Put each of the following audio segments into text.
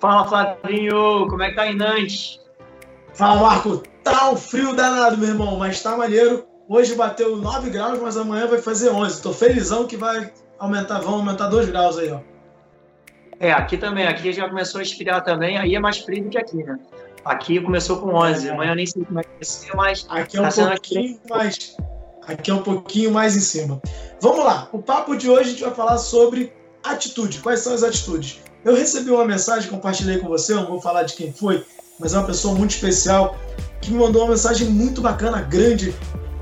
Fala, Flavinho, como é que tá em Nantes? Fala, Marco. Tá um frio danado, meu irmão, mas tá maneiro. Hoje bateu 9 graus, mas amanhã vai fazer 11. Tô felizão que vai aumentar, vão aumentar 2 graus aí, ó. É, aqui também. Aqui já começou a esfriar também. Aí é mais frio do que aqui, né? Aqui começou com 11. É. Amanhã eu nem sei como é que vai ser, mas... Aqui é um tá pouquinho aqui... mais... Aqui é um pouquinho mais em cima. Vamos lá. O papo de hoje a gente vai falar sobre atitude. Quais são as atitudes? Eu recebi uma mensagem, compartilhei com você, eu não vou falar de quem foi, mas é uma pessoa muito especial que me mandou uma mensagem muito bacana, grande,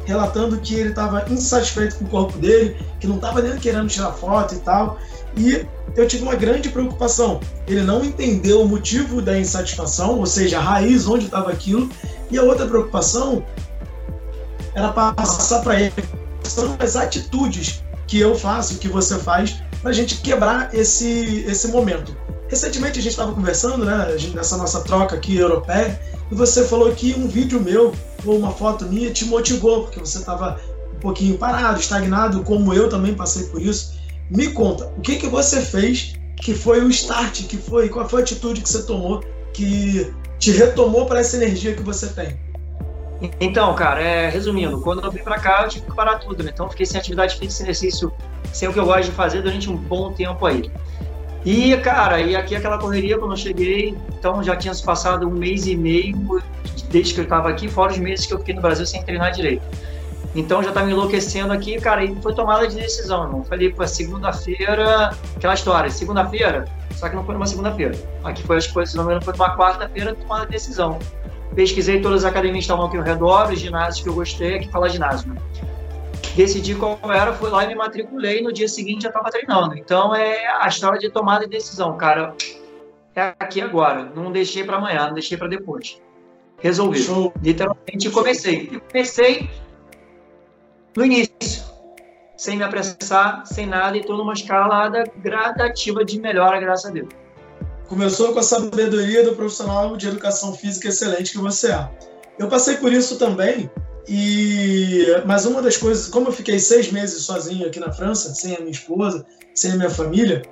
relatando que ele estava insatisfeito com o corpo dele, que não estava nem querendo tirar foto e tal. E eu tive uma grande preocupação. Ele não entendeu o motivo da insatisfação, ou seja, a raiz onde estava aquilo. E a outra preocupação era passar para ele são as atitudes que eu faço, que você faz, para a gente quebrar esse, esse momento. Recentemente a gente estava conversando, né, nessa nossa troca aqui europeia, e você falou que um vídeo meu ou uma foto minha te motivou, porque você estava um pouquinho parado, estagnado, como eu também passei por isso. Me conta, o que, que você fez que foi o start, que foi, qual foi a atitude que você tomou que te retomou para essa energia que você tem? Então, cara, é, resumindo, quando eu vim para cá, eu tive que parar tudo, né? Então, fiquei sem atividade física, sem exercício, sem o que eu gosto de fazer durante um bom tempo aí. E, cara, e aqui aquela correria quando eu cheguei, então já tinha se passado um mês e meio desde que eu estava aqui, fora os meses que eu fiquei no Brasil sem treinar direito. Então já estava me enlouquecendo aqui, cara, e foi tomada de decisão, irmão. Falei, pô, segunda-feira, aquela história, segunda-feira, só que não foi numa segunda-feira. Aqui foi, foi, se não foi numa quarta-feira tomada a decisão. Pesquisei todas as academias que estavam aqui ao redor, os ginásios que eu gostei, aqui fala ginásio, né? Decidi qual era, fui lá e me matriculei, no dia seguinte já estava treinando. Então é a história de tomada de decisão, cara. É aqui agora, não deixei para amanhã, não deixei para depois. Resolvi. Show. Literalmente comecei. E comecei no início, sem me apressar, sem nada, e estou numa escalada gradativa de melhora, graças a Deus. Começou com a sabedoria do profissional de educação física excelente que você é. Eu passei por isso também e, mas uma das coisas, como eu fiquei seis meses sozinho aqui na França, sem a minha esposa, sem a minha família,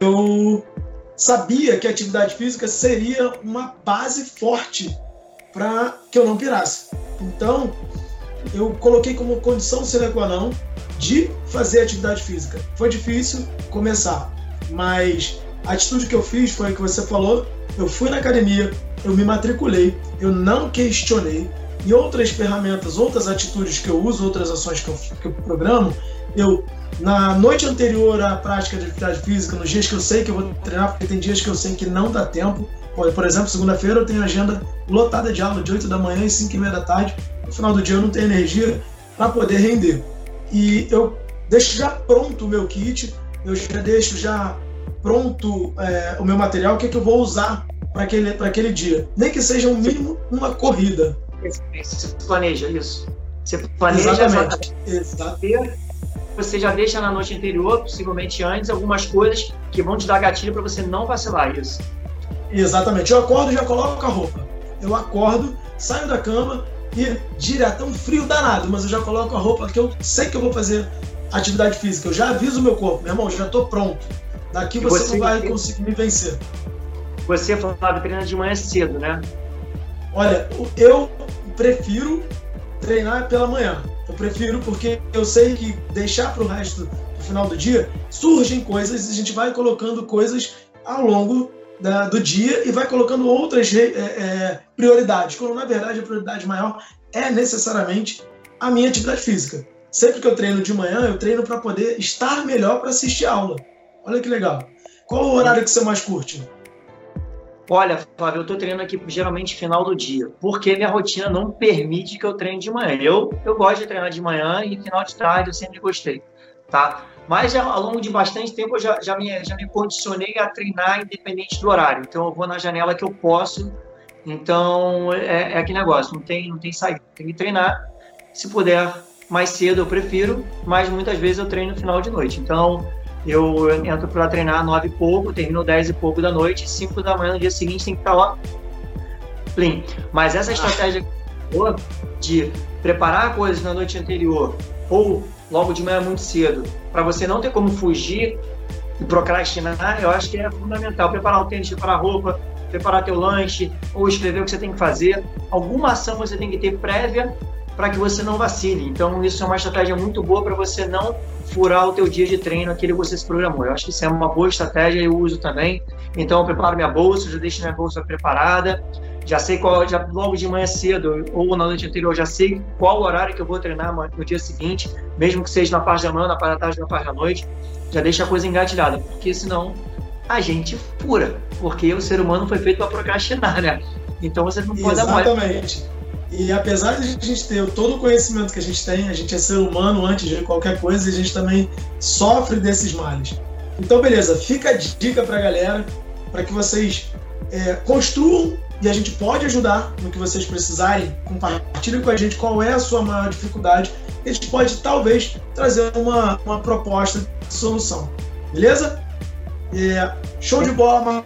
eu sabia que a atividade física seria uma base forte para que eu não pirasse. Então, eu coloquei como condição sine qua non de fazer atividade física. Foi difícil começar, mas a atitude que eu fiz foi o que você falou. Eu fui na academia, eu me matriculei, eu não questionei, e outras ferramentas, outras atitudes que eu uso, outras ações que eu, que eu programo, eu na noite anterior à prática de atividade física, nos dias que eu sei que eu vou treinar, porque tem dias que eu sei que não dá tempo. Por exemplo, segunda-feira eu tenho agenda lotada de aula de 8 da manhã e 5 e meia da tarde. No final do dia eu não tenho energia para poder render. E eu deixo já pronto o meu kit, eu já deixo já pronto é, o meu material, o que, é que eu vou usar para aquele, aquele dia. Nem que seja um mínimo uma corrida. Você planeja isso. Você planeja Exatamente. Exatamente. Você já deixa na noite anterior, possivelmente antes, algumas coisas que vão te dar gatilho para você não vacilar isso. Exatamente. Eu acordo e já coloco a roupa. Eu acordo, saio da cama e direto, é um frio danado, mas eu já coloco a roupa que eu sei que eu vou fazer atividade física. Eu já aviso o meu corpo, meu irmão, já estou pronto. Daqui você, você, não vai conseguir me vencer. Você, Flávio, treina de manhã cedo, né? Olha, eu prefiro treinar pela manhã. Eu prefiro porque eu sei que deixar para o resto do final do dia surgem coisas e a gente vai colocando coisas ao longo da, do dia e vai colocando outras é, é, prioridades, quando na verdade a prioridade maior é necessariamente a minha atividade física. Sempre que eu treino de manhã, eu treino para poder estar melhor para assistir aula. Olha que legal. Qual o horário que você mais curte? Olha, Flávio, eu estou treinando aqui geralmente final do dia, porque minha rotina não permite que eu treine de manhã. Eu, eu gosto de treinar de manhã e final de tarde eu sempre gostei, tá? Mas ao longo de bastante tempo eu já, já, me, já me condicionei a treinar independente do horário. Então eu vou na janela que eu posso. Então é, é aquele negócio, não tem, não tem saída. Tem que treinar. Se puder mais cedo eu prefiro, mas muitas vezes eu treino no final de noite. Então eu entro para treinar nove e pouco, termino dez e pouco da noite, cinco da manhã no dia seguinte tem que estar tá lá. Plim. Mas essa estratégia de preparar coisas na noite anterior ou logo de manhã muito cedo, para você não ter como fugir e procrastinar, eu acho que é fundamental. Preparar o tênis, preparar a roupa, preparar teu lanche, ou escrever o que você tem que fazer. Alguma ação você tem que ter prévia para que você não vacile. Então, isso é uma estratégia muito boa para você não furar o teu dia de treino, aquele que você se programou. Eu acho que isso é uma boa estratégia, eu uso também. Então, eu preparo minha bolsa, já deixo minha bolsa preparada, já sei qual, já logo de manhã cedo ou na noite anterior, já sei qual horário que eu vou treinar no dia seguinte, mesmo que seja na parte da manhã, na parte da tarde, na parte da noite, já deixa a coisa engatilhada, porque senão a gente fura, porque o ser humano foi feito para procrastinar, né? Então você não pode Exatamente. dar Exatamente. E apesar de a gente ter todo o conhecimento que a gente tem, a gente é ser humano antes de qualquer coisa, a gente também sofre desses males. Então, beleza, fica a dica para a galera, para que vocês é, construam e a gente pode ajudar no que vocês precisarem. Compartilhem com a gente qual é a sua maior dificuldade. A gente pode, talvez, trazer uma, uma proposta de solução. Beleza? É, show de bola, uma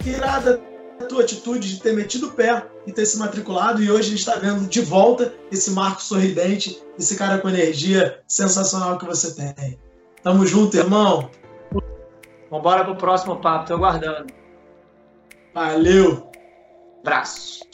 tua atitude de ter metido o pé e ter se matriculado. E hoje a gente está vendo de volta esse Marco sorridente, esse cara com energia sensacional que você tem. Tamo junto, irmão. Vambora pro próximo papo, tô aguardando. Valeu. Abraço.